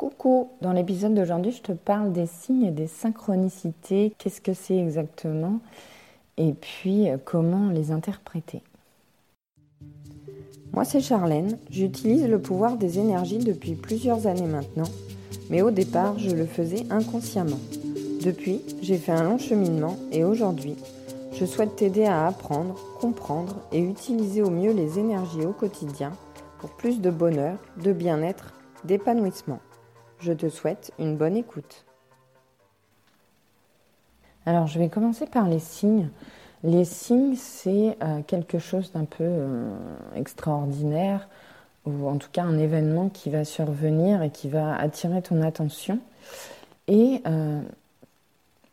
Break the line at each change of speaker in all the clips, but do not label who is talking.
Coucou, dans l'épisode d'aujourd'hui, je te parle des signes des synchronicités. Qu'est-ce que c'est exactement? Et puis, euh, comment les interpréter? Moi, c'est Charlène. J'utilise le pouvoir des énergies depuis plusieurs années maintenant, mais au départ, je le faisais inconsciemment. Depuis, j'ai fait un long cheminement et aujourd'hui, je souhaite t'aider à apprendre, comprendre et utiliser au mieux les énergies au quotidien pour plus de bonheur, de bien-être, d'épanouissement. Je te souhaite une bonne écoute. Alors, je vais commencer par les signes. Les signes, c'est euh, quelque chose d'un peu euh, extraordinaire, ou en tout cas un événement qui va survenir et qui va attirer ton attention. Et euh,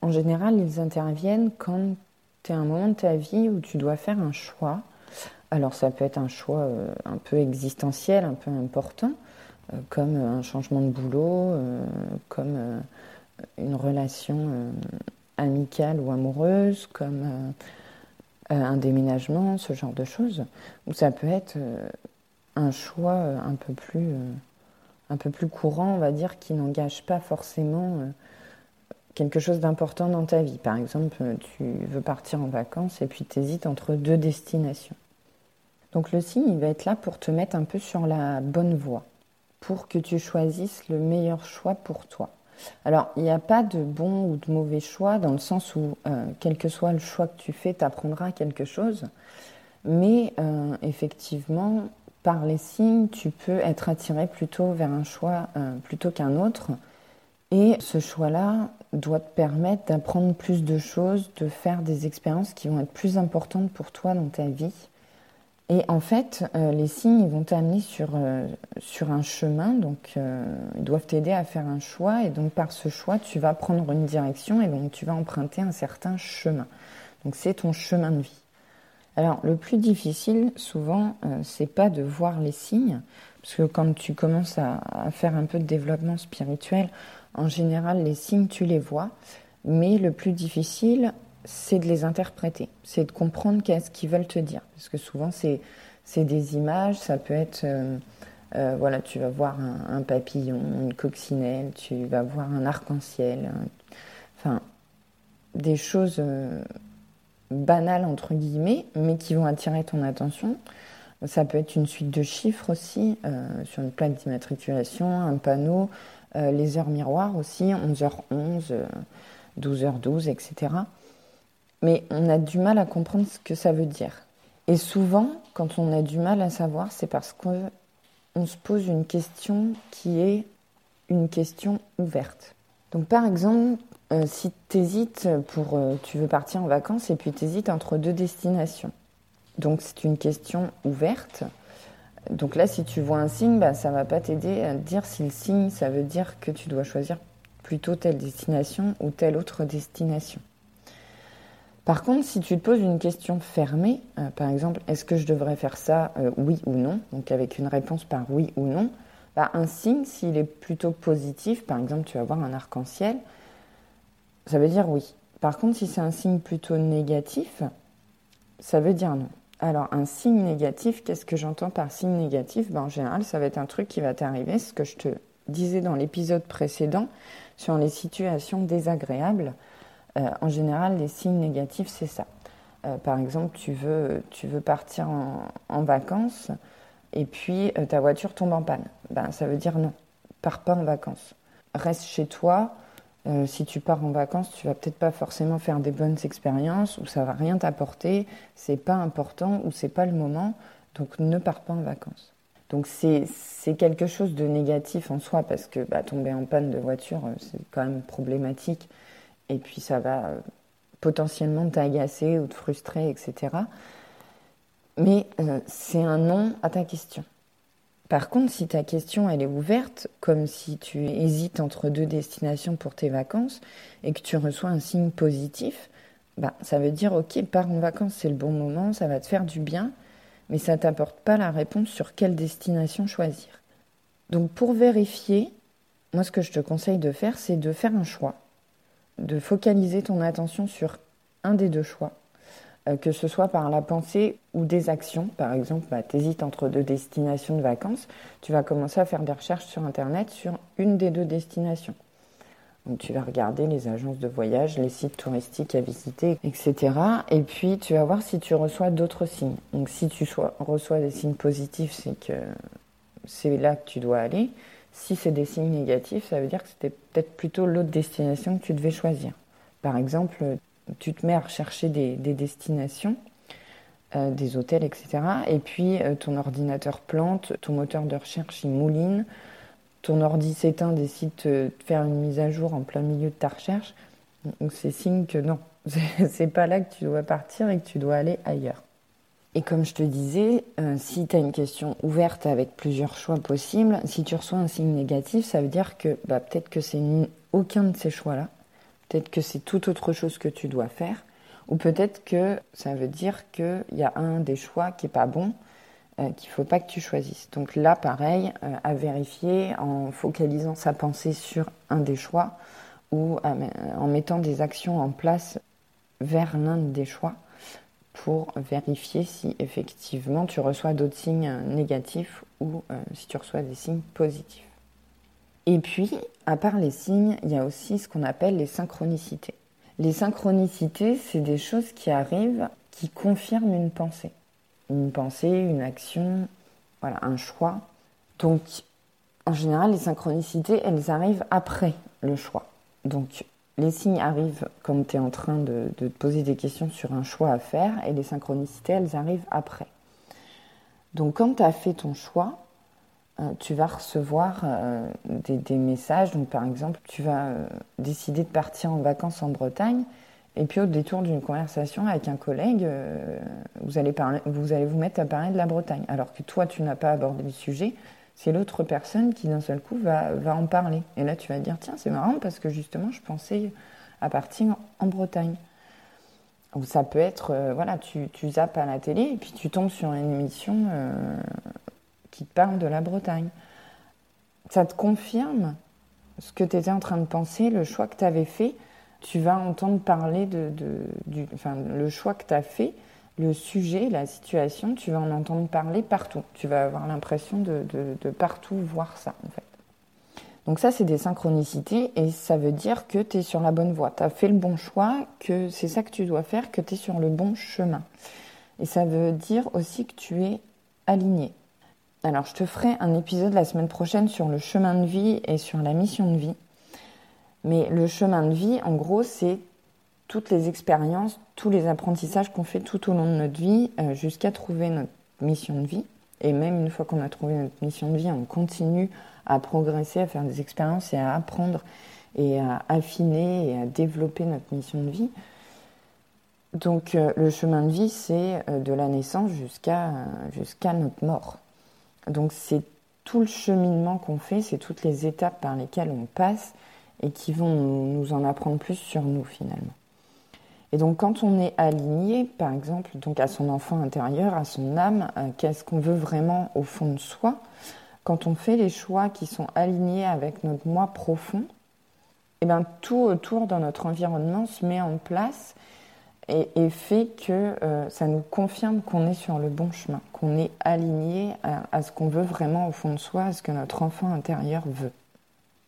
en général, ils interviennent quand tu es à un moment de ta vie où tu dois faire un choix. Alors, ça peut être un choix un peu existentiel, un peu important, comme un changement de boulot, euh, comme euh, une relation amicale ou amoureuse, comme un déménagement, ce genre de choses. Ou ça peut être un choix un peu plus, un peu plus courant, on va dire, qui n'engage pas forcément quelque chose d'important dans ta vie. Par exemple, tu veux partir en vacances et puis tu hésites entre deux destinations. Donc le signe, il va être là pour te mettre un peu sur la bonne voie pour que tu choisisses le meilleur choix pour toi. Alors, il n'y a pas de bon ou de mauvais choix dans le sens où, euh, quel que soit le choix que tu fais, tu apprendras quelque chose. Mais euh, effectivement, par les signes, tu peux être attiré plutôt vers un choix euh, plutôt qu'un autre. Et ce choix-là doit te permettre d'apprendre plus de choses, de faire des expériences qui vont être plus importantes pour toi dans ta vie et en fait, euh, les signes vont t'amener sur, euh, sur un chemin, donc euh, ils doivent t'aider à faire un choix, et donc par ce choix, tu vas prendre une direction, et donc tu vas emprunter un certain chemin. Donc c'est ton chemin de vie. Alors le plus difficile, souvent, c'est pas de voir les signes, parce que quand tu commences à, faire un peu de développement spirituel, en général, les signes, tu les vois, mais le plus difficile, c'est de les interpréter, c'est de comprendre qu'est-ce qu'ils veulent te dire. Parce que souvent, c'est, des images, ça peut être, euh, euh, voilà, tu vas voir un, papillon, une coccinelle, tu vas voir un arc-en-ciel, enfin, des choses euh, banales, entre guillemets, mais qui vont attirer ton attention. Ça peut être une suite de chiffres aussi, sur une plaque d'immatriculation, un panneau, les heures miroirs aussi, 11h11, 12h12, etc mais on a du mal à comprendre ce que ça veut dire. Et souvent, quand on a du mal à savoir, c'est parce qu'on se pose une question qui est une question ouverte. Donc par exemple, euh, si tu hésites pour euh, tu veux partir en vacances et puis tu hésites entre deux destinations. Donc c'est une question ouverte. Donc là, si tu vois un signe, bah, ça ne va pas t'aider à dire si le signe, ça veut dire que tu dois choisir plutôt telle destination ou telle autre destination. Par contre, si tu te poses une question fermée, euh, par exemple, est-ce que je devrais faire ça, euh, oui ou non, donc avec une réponse par oui ou non, bah, un signe, s'il est plutôt positif, par exemple, tu vas voir un arc-en-ciel, ça veut dire oui. Par contre, si c'est un signe plutôt négatif, ça veut dire non. Alors, un signe négatif, qu'est-ce que j'entends par signe négatif? Ben, En général, ça va être un truc qui va t'arriver, ce que je te disais dans l'épisode précédent sur les situations désagréables. Euh, en général, les signes négatifs, c'est ça. Euh, par exemple, tu veux, tu veux partir en, vacances et puis euh, ta voiture tombe en panne. Ben, ça veut dire non, pars pas en vacances. Reste chez toi. si tu pars en vacances, tu vas peut-être pas forcément faire des bonnes expériences ou ça va rien t'apporter. C'est pas important ou c'est pas le moment. Donc ne pars pas en vacances. Donc c'est quelque chose de négatif en soi parce que bah, tomber en panne de voiture, c'est quand même problématique et puis ça va euh, potentiellement t'agacer ou te frustrer, etc. Mais euh, c'est un non à ta question. Par contre, si ta question elle est ouverte, comme si tu hésites entre deux destinations pour tes vacances et que tu reçois un signe positif, bah, ça veut dire ok, pars en vacances, c'est le bon moment, ça va te faire du bien, mais ça t'apporte pas la réponse sur quelle destination choisir. Donc pour vérifier, moi ce que je te conseille de faire, c'est de faire un choix de focaliser ton attention sur un des deux choix. euh, que ce soit par la pensée ou des actions. Par exemple, bah, tu hésites entre deux destinations de vacances, tu vas commencer à faire des recherches sur Internet sur une des deux destinations. Donc tu vas regarder les agences de voyage, les sites touristiques à visiter, etc. Et puis tu vas voir si tu reçois d'autres signes. Donc si tu reçois des signes positifs, c'est que c'est là que tu dois aller. Si c'est des signes négatifs, ça veut dire que c'était peut-être plutôt l'autre destination que tu devais choisir. Par exemple, tu te mets à rechercher des, destinations, euh, des hôtels, etc. Et puis euh, ton ordinateur plante, ton moteur de recherche il mouline, ton ordi s'éteint, décide de faire une mise à jour en plein milieu de ta recherche, donc c'est signe que non, c'est pas là que tu dois partir et que tu dois aller ailleurs. Et comme je te disais, euh, si tu as une question ouverte avec plusieurs choix possibles, si tu reçois un signe négatif, ça veut dire que bah, peut-être que c'est aucun de ces choix-là, peut-être que c'est tout autre chose que tu dois faire, ou peut-être que ça veut dire qu'il y a un des choix qui n'est pas bon, euh, qu'il ne faut pas que tu choisisses. Donc là, pareil, euh, à vérifier en focalisant sa pensée sur un des choix ou en mettant des actions en place vers l'un des choix pour vérifier si effectivement tu reçois d'autres signes négatifs ou euh, si tu reçois des signes positifs. Et puis, à part les signes, il y a aussi ce qu'on appelle les synchronicités. Les synchronicités, c'est des choses qui arrivent qui confirment une pensée une pensée, une action, voilà, un choix. Donc, en général, les synchronicités, elles arrivent après le choix. Les signes arrivent quand tu es en train de, te poser des questions sur un choix à faire et les synchronicités, elles arrivent après. Donc, quand tu as fait ton choix, euh, tu vas recevoir euh, des, messages. Donc, par exemple, tu vas euh, décider de partir en vacances en Bretagne et puis au détour d'une conversation avec un collègue, vous allez vous mettre à parler de la Bretagne. Alors que toi, tu n'as pas abordé le sujet, c'est l'autre personne qui d'un seul coup va, va, en parler. Et là, tu vas te dire, tiens, c'est marrant parce que justement, je pensais à partir en Bretagne. Ou ça peut être, euh, voilà, tu, tu, zappes à la télé et puis tu tombes sur une émission euh, qui te parle de la Bretagne. Ça te confirme ce que tu étais en train de penser, le choix que tu avais fait? Tu vas entendre parler de, du, enfin, le choix que tu as fait, le sujet, la situation, tu vas en entendre parler partout. Tu vas avoir l'impression de, de, partout voir ça, en fait. Donc ça, c'est des synchronicités et ça veut dire que tu es sur la bonne voie. Tu as fait le bon choix, que c'est ça que tu dois faire, que tu es sur le bon chemin. Et ça veut dire aussi que tu es aligné. Alors, je te ferai un épisode la semaine prochaine sur le chemin de vie et sur la mission de vie. Mais le chemin de vie, en gros, c'est toutes les expériences, tous les apprentissages qu'on fait tout au long de notre vie euh, jusqu'à trouver notre mission de vie. Et même une fois qu'on a trouvé notre mission de vie, on continue à progresser, à faire des expériences et à apprendre et à affiner et à développer notre mission de vie. Donc euh, le chemin de vie, c'est euh, de la naissance jusqu'à jusqu'à notre mort. Donc c'est tout le cheminement qu'on fait, c'est toutes les étapes par lesquelles on passe et qui vont nous en apprendre plus sur nous finalement. Et donc quand on est aligné, par exemple, donc à son enfant intérieur, à son âme, euh, qu'est-ce qu'on veut vraiment au fond de soi, quand on fait les choix qui sont alignés avec notre moi profond, eh bien tout autour dans notre environnement se met en place et, fait que euh, ça nous confirme qu'on est sur le bon chemin, qu'on est aligné à ce qu'on veut vraiment au fond de soi, à ce que notre enfant intérieur veut.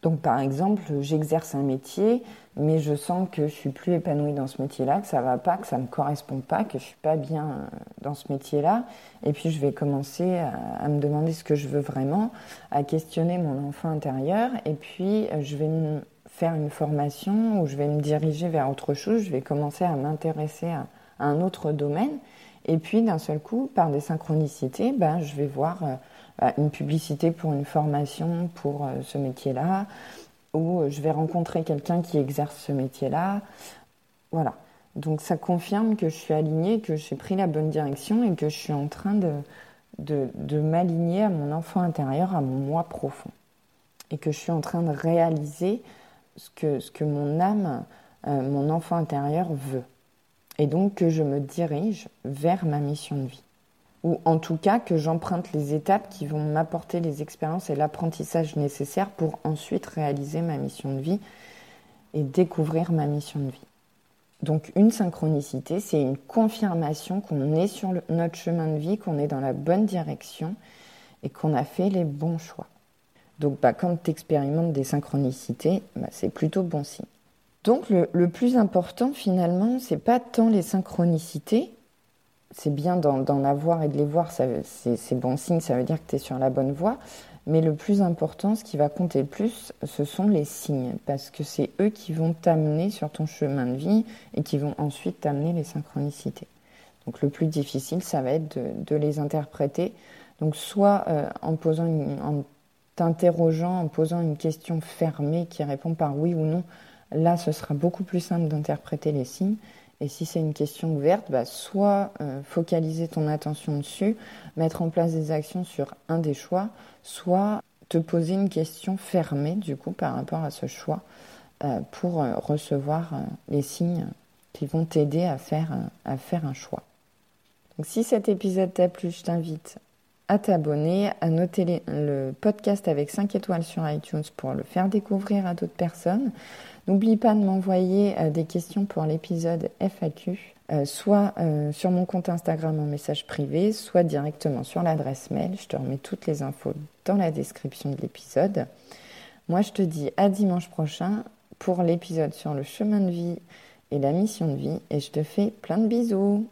Donc par exemple, j'exerce un métier, mais je sens que je suis plus épanouie dans ce métier-là, que ça va pas, que ça me correspond pas, que je suis pas bien euh, dans ce métier-là. Et puis je vais commencer à, me demander ce que je veux vraiment, à questionner mon enfant intérieur, et puis euh, je vais faire une formation ou je vais me diriger vers autre chose. Je vais commencer à m'intéresser à, un autre domaine. Et puis d'un seul coup, par des synchronicités, ben, je vais voir euh, bah, une publicité pour une formation pour ce métier-là, ou euh, je vais rencontrer quelqu'un qui exerce ce métier-là. Voilà. Donc ça confirme que je suis alignée, que j'ai pris la bonne direction et que je suis en train de, de, m'aligner à mon enfant intérieur, à mon moi profond. Et que je suis en train de réaliser ce que, ce que mon âme, euh, mon enfant intérieur veut. Et donc que je me dirige vers ma mission de vie ou en tout cas que j'emprunte les étapes qui vont m'apporter les expériences et l'apprentissage nécessaires pour ensuite réaliser ma mission de vie et découvrir ma mission de vie. Donc une synchronicité, c'est une confirmation qu'on est sur notre chemin de vie, qu'on est dans la bonne direction et qu'on a fait les bons choix. Donc bah, quand tu expérimentes des synchronicités, bah, c'est plutôt bon signe. Donc le, le plus important finalement, c'est pas tant les synchronicités, c'est bien d'en avoir et de les voir, c'est bon signe, ça veut dire que tu es sur la bonne voie. Mais le plus important, ce qui va compter le plus, ce sont les signes, parce que c'est eux qui vont t'amener sur ton chemin de vie et qui vont ensuite t'amener les synchronicités. Donc le plus difficile, ça va être de, les interpréter. Donc soit euh, en posant, en t'interrogeant, en posant une question fermée qui répond par oui ou non, là, ce sera beaucoup plus simple d'interpréter les signes. Et si c'est une question ouverte, bah, soit euh, focaliser ton attention dessus, mettre en place des actions sur un des choix, soit te poser une question fermée du coup par rapport à ce choix euh, pour euh, recevoir les signes qui vont t'aider à faire, à faire un choix. Donc si cet épisode t'a plu, je t'invite à t'abonner, à noter le podcast avec 5 étoiles sur iTunes pour le faire découvrir à d'autres personnes. N'oublie pas de m'envoyer euh, des questions pour l'épisode FAQ, euh, soit euh, sur mon compte Instagram en message privé, soit directement sur l'adresse mail. Je te remets toutes les infos dans la description de l'épisode. Moi, je te dis à dimanche prochain pour l'épisode sur le chemin de vie et la mission de vie et je te fais plein de bisous.